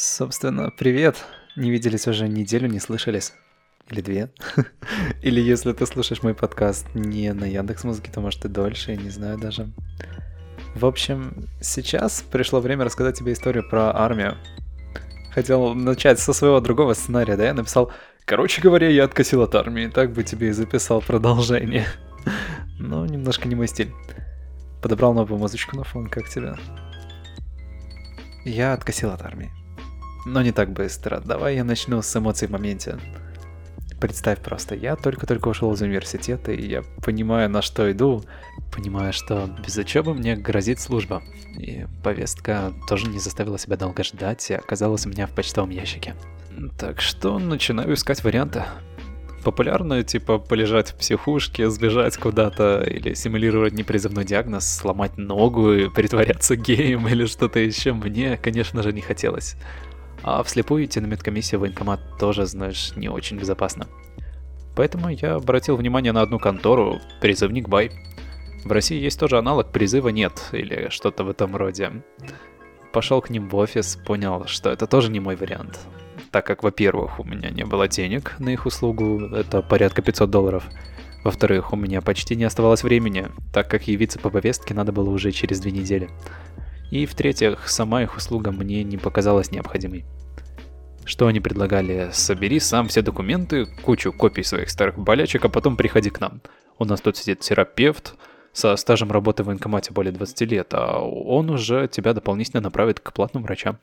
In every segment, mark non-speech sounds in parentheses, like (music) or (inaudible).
Собственно, привет. Не виделись уже неделю, не слышались. Или две. (laughs) Или если ты слушаешь мой подкаст не на Яндекс Музыке, то может и дольше, я не знаю даже. В общем, сейчас пришло время рассказать тебе историю про армию. Хотел начать со своего другого сценария, да? Я написал, короче говоря, я откосил от армии, так бы тебе и записал продолжение. (laughs) Но немножко не мой стиль. Подобрал новую музычку на фон, как тебе? Я откосил от армии. Но не так быстро. Давай я начну с эмоций в моменте. Представь просто, я только-только ушел из университета, и я понимаю, на что иду, понимаю, что без учебы мне грозит служба. И повестка тоже не заставила себя долго ждать и оказалась у меня в почтовом ящике. Так что начинаю искать варианты. Популярно, типа, полежать в психушке, сбежать куда-то, или симулировать непризывной диагноз, сломать ногу и притворяться геем или что-то еще, мне, конечно же, не хотелось. А вслепую идти на медкомиссию в военкомат тоже, знаешь, не очень безопасно. Поэтому я обратил внимание на одну контору, призывник Бай. В России есть тоже аналог призыва нет, или что-то в этом роде. Пошел к ним в офис, понял, что это тоже не мой вариант. Так как, во-первых, у меня не было денег на их услугу, это порядка 500 долларов. Во-вторых, у меня почти не оставалось времени, так как явиться по повестке надо было уже через две недели. И в-третьих, сама их услуга мне не показалась необходимой. Что они предлагали? Собери сам все документы, кучу копий своих старых болячек, а потом приходи к нам. У нас тут сидит терапевт со стажем работы в военкомате более 20 лет, а он уже тебя дополнительно направит к платным врачам.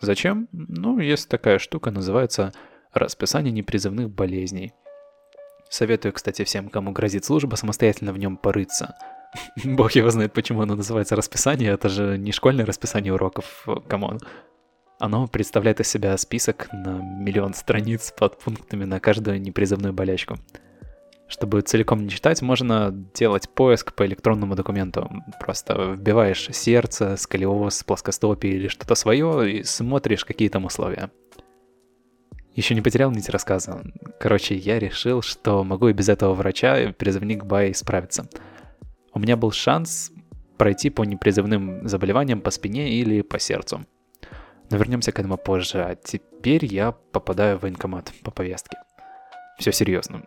Зачем? Ну, есть такая штука, называется расписание непризывных болезней. Советую, кстати, всем, кому грозит служба, самостоятельно в нем порыться – (laughs) Бог его знает, почему оно называется расписание. Это же не школьное расписание уроков, come on. Оно представляет из себя список на миллион страниц под пунктами на каждую непризывную болячку. Чтобы целиком не читать, можно делать поиск по электронному документу. Просто вбиваешь сердце, сколиоз, плоскостопие или что-то свое и смотришь, какие там условия. Еще не потерял нить рассказа. Короче, я решил, что могу и без этого врача призывник Бай справиться – у меня был шанс пройти по непризывным заболеваниям по спине или по сердцу. Но вернемся к этому позже. А теперь я попадаю в военкомат по повестке. Все серьезно.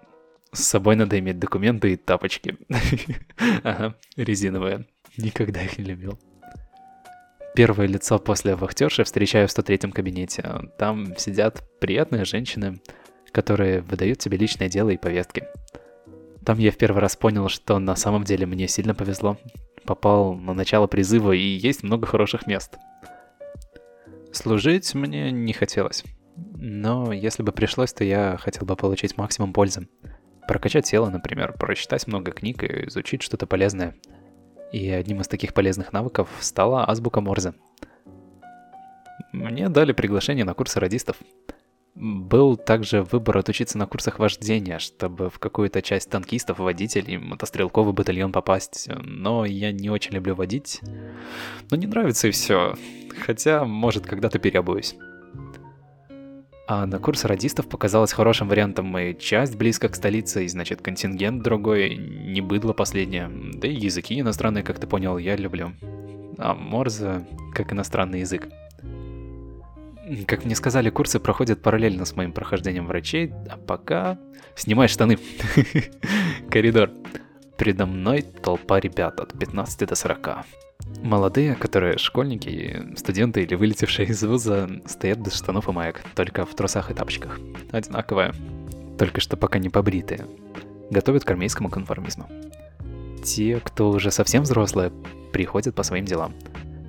С собой надо иметь документы и тапочки. (laughs) Ага, резиновые. Никогда их не любил. Первое лицо после вахтерши встречаю в 103-м кабинете. Там сидят приятные женщины, которые выдают тебе личное дело и повестки. Там я в первый раз понял, что на самом деле мне сильно повезло. Попал на начало призыва и есть много хороших мест. Служить мне не хотелось. Но если бы пришлось, то я хотел бы получить максимум пользы. Прокачать тело, например, прочитать много книг и изучить что-то полезное. И одним из таких полезных навыков стала азбука Морзе. Мне дали приглашение на курсы радистов. Был также выбор отучиться на курсах вождения, чтобы в какую-то часть танкистов, водителей, мотострелковый батальон попасть. Но я не очень люблю водить. Но не нравится и все. Хотя, может, когда-то переобуюсь. А на курс радистов показалось хорошим вариантом и часть близко к столице, и значит контингент другой, не быдло последнее. Да и языки иностранные, как ты понял, я люблю. А Морзе как иностранный язык. Как мне сказали, курсы проходят параллельно с моим прохождением врачей, а пока... Снимай штаны. (laughs) Коридор. Передо мной толпа ребят от 15 до 40. Молодые, которые школьники, студенты или вылетевшие из вуза, стоят без штанов и маек, только в трусах и тапочках. Одинаковые, только что пока не побритые. Готовят к армейскому конформизму. Те, кто уже совсем взрослые, приходят по своим делам –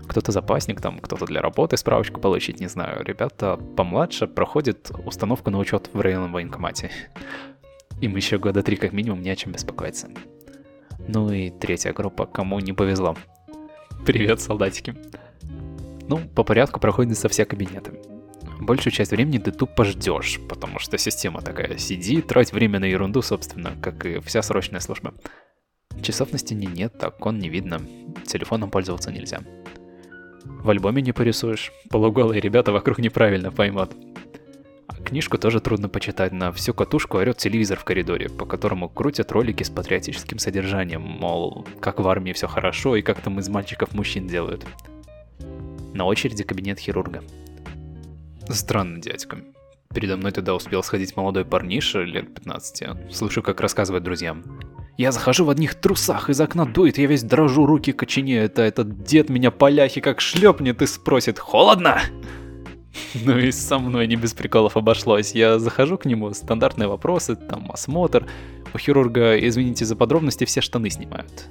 кто-то запасник, там, кто-то для работы справочку получить, не знаю. Ребята помладше проходят установку на учет в районном военкомате. Им еще года три как минимум не о чем беспокоиться. Ну и третья группа, кому не повезло. Привет, солдатики. Ну, по порядку проходят со все кабинеты. Большую часть времени ты тупо ждешь, потому что система такая, сиди, трать время на ерунду, собственно, как и вся срочная служба. Часов на стене нет, окон не видно, телефоном пользоваться нельзя. В альбоме не порисуешь. Полуголые ребята вокруг неправильно поймут. А книжку тоже трудно почитать. На всю катушку орет телевизор в коридоре, по которому крутят ролики с патриотическим содержанием, мол, как в армии все хорошо и как там из мальчиков мужчин делают. На очереди кабинет хирурга. Странный дядька. Передо мной тогда успел сходить молодой парниша лет 15. Слышу, как рассказывает друзьям. Я захожу в одних трусах, из окна дует, я весь дрожу, руки коченею. Это этот дед меня поляхи как шлепнет и спросит «Холодно?» (laughs) Ну и со мной не без приколов обошлось. Я захожу к нему, стандартные вопросы, там осмотр. У хирурга, извините за подробности, все штаны снимают.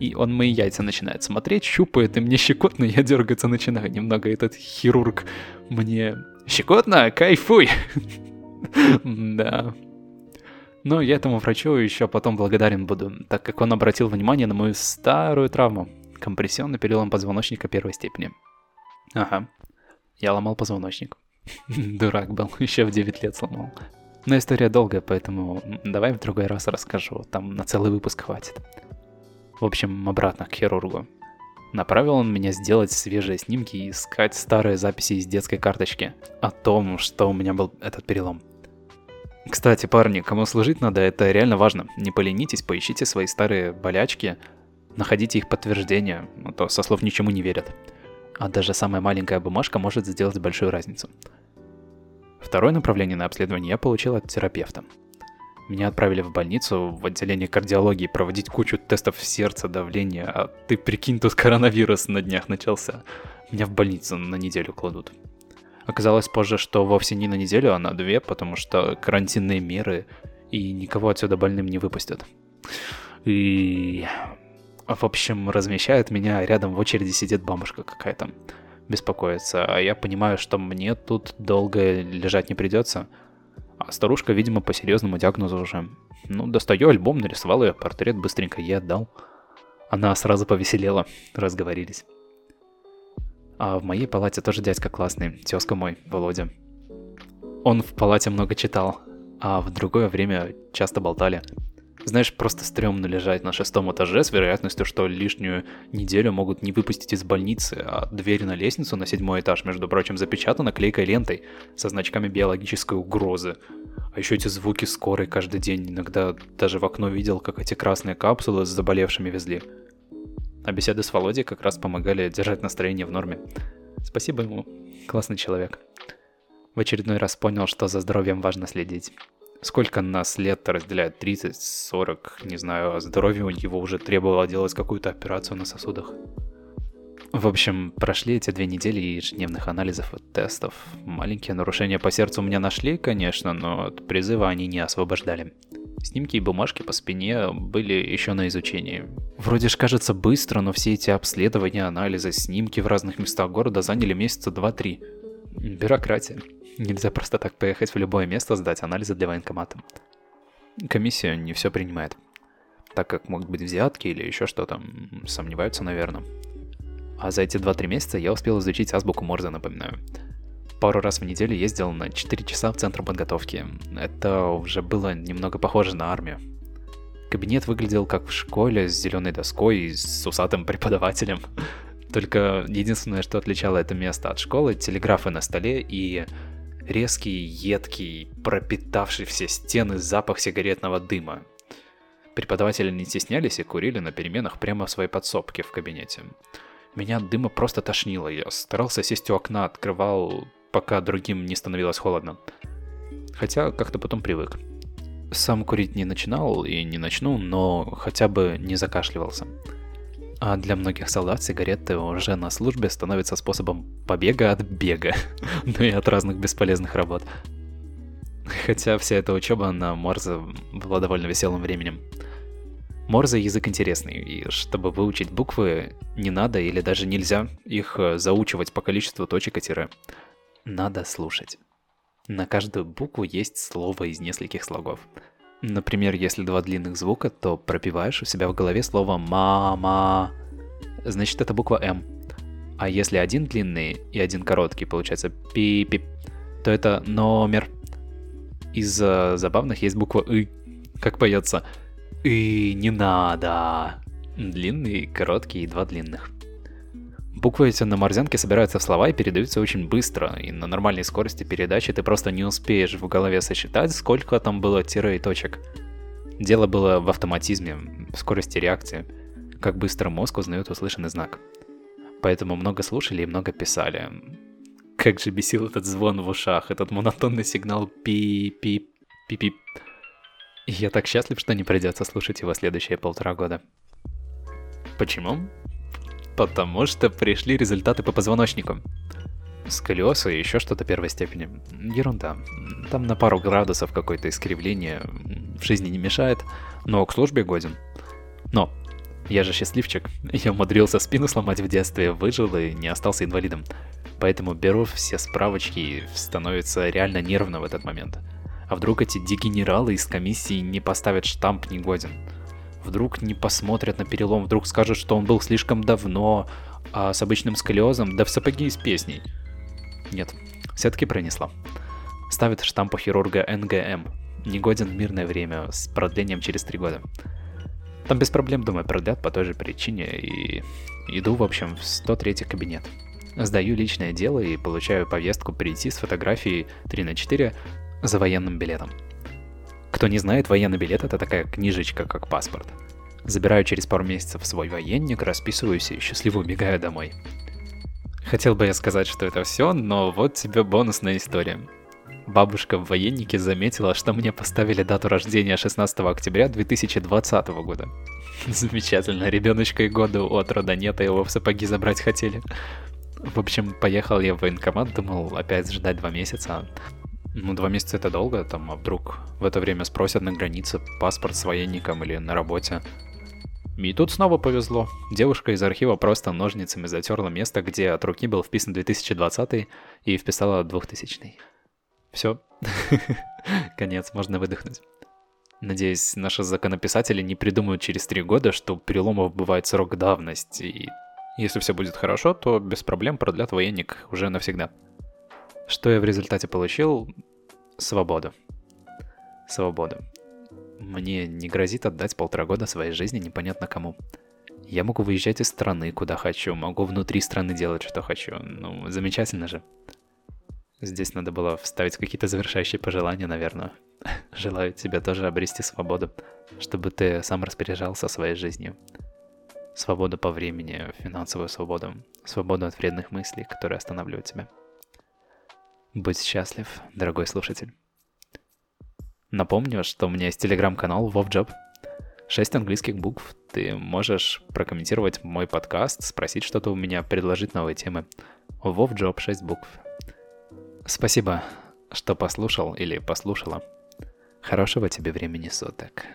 И он мои яйца начинает смотреть, щупает, и мне щекотно, я дергаться начинаю немного. Этот хирург мне... Щекотно? Кайфуй! Да, но я этому врачу еще потом благодарен буду, так как он обратил внимание на мою старую травму. Компрессионный перелом позвоночника первой степени. Ага. Я ломал позвоночник. (laughs) Дурак был, (laughs) еще в 9 лет сломал. Но история долгая, поэтому давай в другой раз расскажу, там на целый выпуск хватит. В общем, обратно к хирургу. Направил он меня сделать свежие снимки и искать старые записи из детской карточки о том, что у меня был этот перелом. Кстати, парни, кому служить надо, это реально важно. Не поленитесь, поищите свои старые болячки, находите их подтверждения, а то со слов ничему не верят. А даже самая маленькая бумажка может сделать большую разницу. Второе направление на обследование я получил от терапевта. Меня отправили в больницу, в отделение кардиологии, проводить кучу тестов сердца, давления, а ты прикинь, тут коронавирус на днях начался. Меня в больницу на неделю кладут. Оказалось позже, что вовсе не на неделю, а на две, потому что карантинные меры и никого отсюда больным не выпустят. И... В общем, размещает меня, рядом в очереди сидит бабушка какая-то. Беспокоится, а я понимаю, что мне тут долго лежать не придется. А старушка, видимо, по серьезному диагнозу уже. Ну, достаю альбом, нарисовал ее портрет, быстренько ей отдал. Она сразу повеселела, разговорились. А в моей палате тоже дядька классный, тезка мой, Володя. Он в палате много читал, а в другое время часто болтали. Знаешь, просто стрёмно лежать на шестом этаже с вероятностью, что лишнюю неделю могут не выпустить из больницы, а дверь на лестницу на седьмой этаж, между прочим, запечатана клейкой лентой со значками биологической угрозы. А еще эти звуки скорой каждый день. Иногда даже в окно видел, как эти красные капсулы с заболевшими везли. А беседы с Володей как раз помогали держать настроение в норме. Спасибо ему, классный человек. В очередной раз понял, что за здоровьем важно следить. Сколько нас лет разделяет? 30, 40, не знаю, а здоровье у него уже требовало делать какую-то операцию на сосудах. В общем, прошли эти две недели ежедневных анализов и тестов. Маленькие нарушения по сердцу у меня нашли, конечно, но от призыва они не освобождали. Снимки и бумажки по спине были еще на изучении. Вроде ж кажется быстро, но все эти обследования, анализы, снимки в разных местах города заняли месяца два-три. Бюрократия. Нельзя просто так поехать в любое место сдать анализы для военкомата. Комиссия не все принимает. Так как могут быть взятки или еще что-то, сомневаются, наверное. А за эти 2-3 месяца я успел изучить азбуку Морзе, напоминаю пару раз в неделю ездил на 4 часа в центр подготовки. Это уже было немного похоже на армию. Кабинет выглядел как в школе с зеленой доской и с усатым преподавателем. Только единственное, что отличало это место от школы, телеграфы на столе и резкий, едкий, пропитавший все стены запах сигаретного дыма. Преподаватели не стеснялись и курили на переменах прямо в своей подсобке в кабинете. Меня от дыма просто тошнило, я старался сесть у окна, открывал пока другим не становилось холодно. Хотя как-то потом привык. Сам курить не начинал и не начну, но хотя бы не закашливался. А для многих солдат сигареты уже на службе становятся способом побега от бега, (laughs) ну и от разных бесполезных работ. Хотя вся эта учеба на Морзе была довольно веселым временем. Морзе язык интересный, и чтобы выучить буквы, не надо или даже нельзя их э, заучивать по количеству точек и тире надо слушать. На каждую букву есть слово из нескольких слогов. Например, если два длинных звука, то пропиваешь у себя в голове слово «мама», значит это буква «М». А если один длинный и один короткий, получается «пи-пи», то это номер. Из забавных есть буква «ы», как поется «и не надо». Длинный, короткий и два длинных. Буквы на морзянке собираются в слова и передаются очень быстро, и на нормальной скорости передачи ты просто не успеешь в голове сосчитать, сколько там было тире и точек. Дело было в автоматизме, в скорости реакции, как быстро мозг узнает услышанный знак. Поэтому много слушали и много писали. Как же бесил этот звон в ушах, этот монотонный сигнал пи-пи-пи-пи. Я так счастлив, что не придется слушать его следующие полтора года. Почему? Потому что пришли результаты по позвоночнику. Сколиоз и еще что-то первой степени. Ерунда. Там на пару градусов какое-то искривление в жизни не мешает, но к службе годен. Но я же счастливчик. Я умудрился спину сломать в детстве, выжил и не остался инвалидом. Поэтому беру все справочки и становится реально нервно в этот момент. А вдруг эти дегенералы из комиссии не поставят штамп негоден? Вдруг не посмотрят на перелом, вдруг скажут, что он был слишком давно, а с обычным сколиозом, да в сапоги из песней. Нет, все-таки пронесла. Ставит штамп у хирурга НГМ. Негоден в мирное время с продлением через три года. Там без проблем, думаю, продлят по той же причине и иду, в общем, в 103 кабинет. Сдаю личное дело и получаю повестку прийти с фотографией 3 на 4 за военным билетом. Кто не знает, военный билет это такая книжечка, как паспорт. Забираю через пару месяцев свой военник, расписываюсь и счастливо убегаю домой. Хотел бы я сказать, что это все, но вот тебе бонусная история. Бабушка в военнике заметила, что мне поставили дату рождения 16 октября 2020 года. Замечательно, ребеночка и года от рода нет, а его в сапоги забрать хотели. В общем, поехал я в военкомат, думал опять ждать два месяца. Ну, два месяца это долго, там, а вдруг в это время спросят на границе паспорт с военником или на работе. И тут снова повезло. Девушка из архива просто ножницами затерла место, где от руки был вписан 2020 и вписала 2000. Все. (laughs) Конец, можно выдохнуть. Надеюсь, наши законописатели не придумают через три года, что у переломов бывает срок давности, и если все будет хорошо, то без проблем продлят военник уже навсегда. Что я в результате получил? Свободу. Свободу. Мне не грозит отдать полтора года своей жизни непонятно кому. Я могу выезжать из страны, куда хочу, могу внутри страны делать, что хочу. Ну, замечательно же. Здесь надо было вставить какие-то завершающие пожелания, наверное. (laughs) Желаю тебе тоже обрести свободу, чтобы ты сам распоряжался своей жизнью. Свободу по времени, финансовую свободу, свободу от вредных мыслей, которые останавливают тебя. Будь счастлив, дорогой слушатель. Напомню, что у меня есть телеграм-канал WovJob. Шесть английских букв. Ты можешь прокомментировать мой подкаст, спросить что-то у меня, предложить новые темы. WovJob 6 букв. Спасибо, что послушал или послушала. Хорошего тебе времени суток.